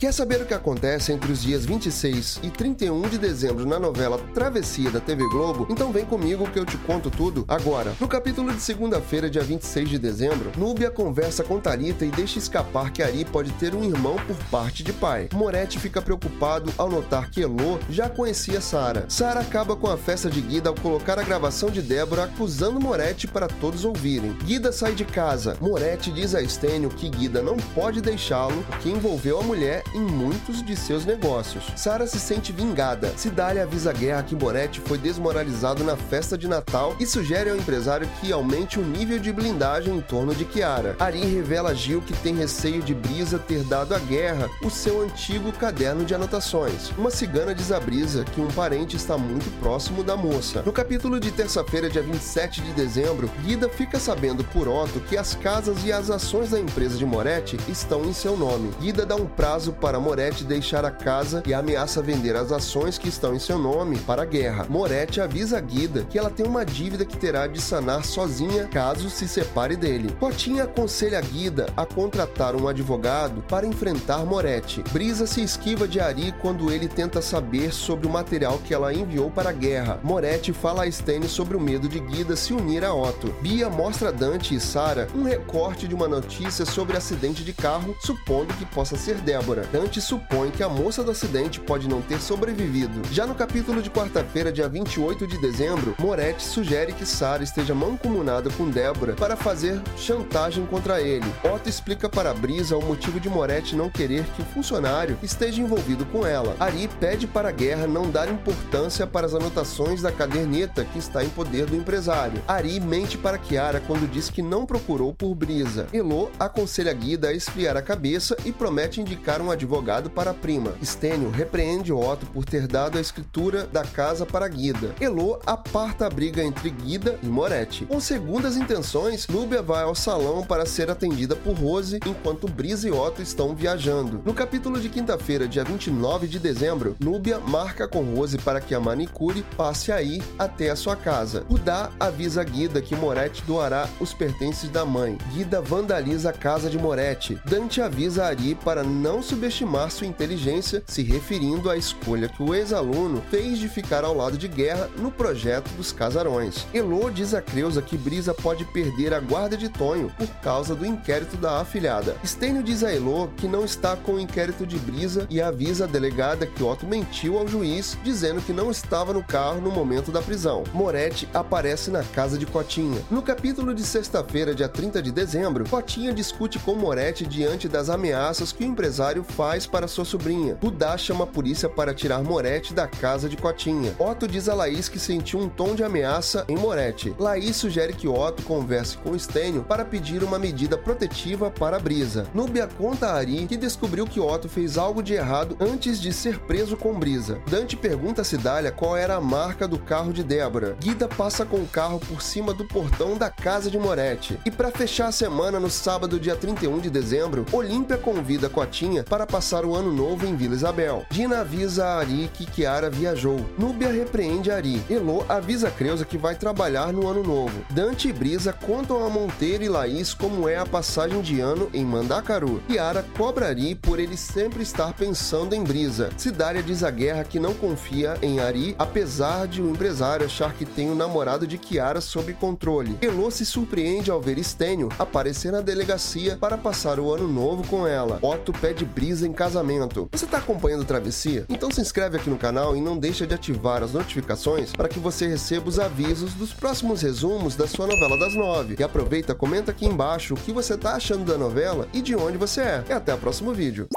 Quer saber o que acontece entre os dias 26 e 31 de dezembro na novela Travessia da TV Globo? Então vem comigo que eu te conto tudo agora. No capítulo de segunda-feira, dia 26 de dezembro, Núbia conversa com Talita e deixa escapar que Ari pode ter um irmão por parte de pai. Moretti fica preocupado ao notar que Elô já conhecia Sara. Sara acaba com a festa de Guida ao colocar a gravação de Débora acusando Moretti para todos ouvirem. Guida sai de casa. Moretti diz a Estênio que Guida não pode deixá-lo porque envolveu a mulher em muitos de seus negócios. Sara se sente vingada. Cidália avisa a guerra que Moretti foi desmoralizado na festa de Natal e sugere ao empresário que aumente o nível de blindagem em torno de Kiara. Ari revela a Gil que tem receio de Brisa ter dado à guerra o seu antigo caderno de anotações. Uma cigana diz a Brisa que um parente está muito próximo da moça. No capítulo de terça-feira, dia 27 de dezembro, Guida fica sabendo por Otto que as casas e as ações da empresa de Moretti estão em seu nome. Guida dá um prazo para Moretti deixar a casa e ameaça vender as ações que estão em seu nome para a guerra. Moretti avisa a Guida que ela tem uma dívida que terá de sanar sozinha caso se separe dele. Cotinha aconselha a Guida a contratar um advogado para enfrentar Moretti. Brisa se esquiva de Ari quando ele tenta saber sobre o material que ela enviou para a guerra. Moretti fala a Stene sobre o medo de Guida se unir a Otto. Bia mostra a Dante e Sara um recorte de uma notícia sobre acidente de carro, supondo que possa ser Débora. Dante supõe que a moça do acidente pode não ter sobrevivido. Já no capítulo de quarta-feira, dia 28 de dezembro, Moretti sugere que Sara esteja mancomunada com Débora para fazer chantagem contra ele. Otto explica para Brisa o motivo de Moretti não querer que o funcionário esteja envolvido com ela. Ari pede para a guerra não dar importância para as anotações da caderneta que está em poder do empresário. Ari mente para Kiara quando diz que não procurou por Brisa. Elo aconselha Guida a esfriar a cabeça e promete indicar um advogado para a prima. Stênio repreende Otto por ter dado a escritura da casa para Guida. Elo aparta a briga entre Guida e Moretti. Com segundas intenções, Núbia vai ao salão para ser atendida por Rose, enquanto Brisa e Otto estão viajando. No capítulo de quinta-feira, dia 29 de dezembro, Núbia marca com Rose para que a manicure passe aí até a sua casa. Rudá avisa Guida que Moretti doará os pertences da mãe. Guida vandaliza a casa de Moretti. Dante avisa Ari para não subestimar sua inteligência, se referindo à escolha que o ex-aluno fez de ficar ao lado de Guerra no projeto dos casarões. Elo diz a Creusa que Brisa pode perder a guarda de Tonho por causa do inquérito da afilhada. Stênio diz a Elo que não está com o inquérito de Brisa e avisa a delegada que Otto mentiu ao juiz, dizendo que não estava no carro no momento da prisão. Moretti aparece na casa de Cotinha. No capítulo de sexta-feira, dia 30 de dezembro, Cotinha discute com Moretti diante das ameaças que o empresário faz para sua sobrinha. Rudá chama a polícia para tirar Moretti da casa de Cotinha. Otto diz a Laís que sentiu um tom de ameaça em Moretti. Laís sugere que Otto converse com Stênio para pedir uma medida protetiva para a Brisa. Núbia conta a Ari que descobriu que Otto fez algo de errado antes de ser preso com Brisa. Dante pergunta a Cidália qual era a marca do carro de Débora. Guida passa com o carro por cima do portão da casa de Moretti. E para fechar a semana, no sábado, dia 31 de dezembro, Olímpia convida Cotinha para passar o ano novo em Vila Isabel. Dina avisa a Ari que Kiara viajou. Núbia repreende Ari. Elo avisa a Creuza que vai trabalhar no ano novo. Dante e Brisa contam a Monteiro e Laís como é a passagem de ano em Mandacaru. Kiara cobra Ari por ele sempre estar pensando em Brisa. Cidália diz a guerra que não confia em Ari, apesar de o empresário achar que tem o namorado de Kiara sob controle. Elo se surpreende ao ver Stênio aparecer na delegacia para passar o ano novo com ela. Otto pede Brisa em casamento. Você está acompanhando Travessia? Então se inscreve aqui no canal e não deixa de ativar as notificações para que você receba os avisos dos próximos resumos da sua novela das nove. E aproveita, comenta aqui embaixo o que você está achando da novela e de onde você é. E até o próximo vídeo.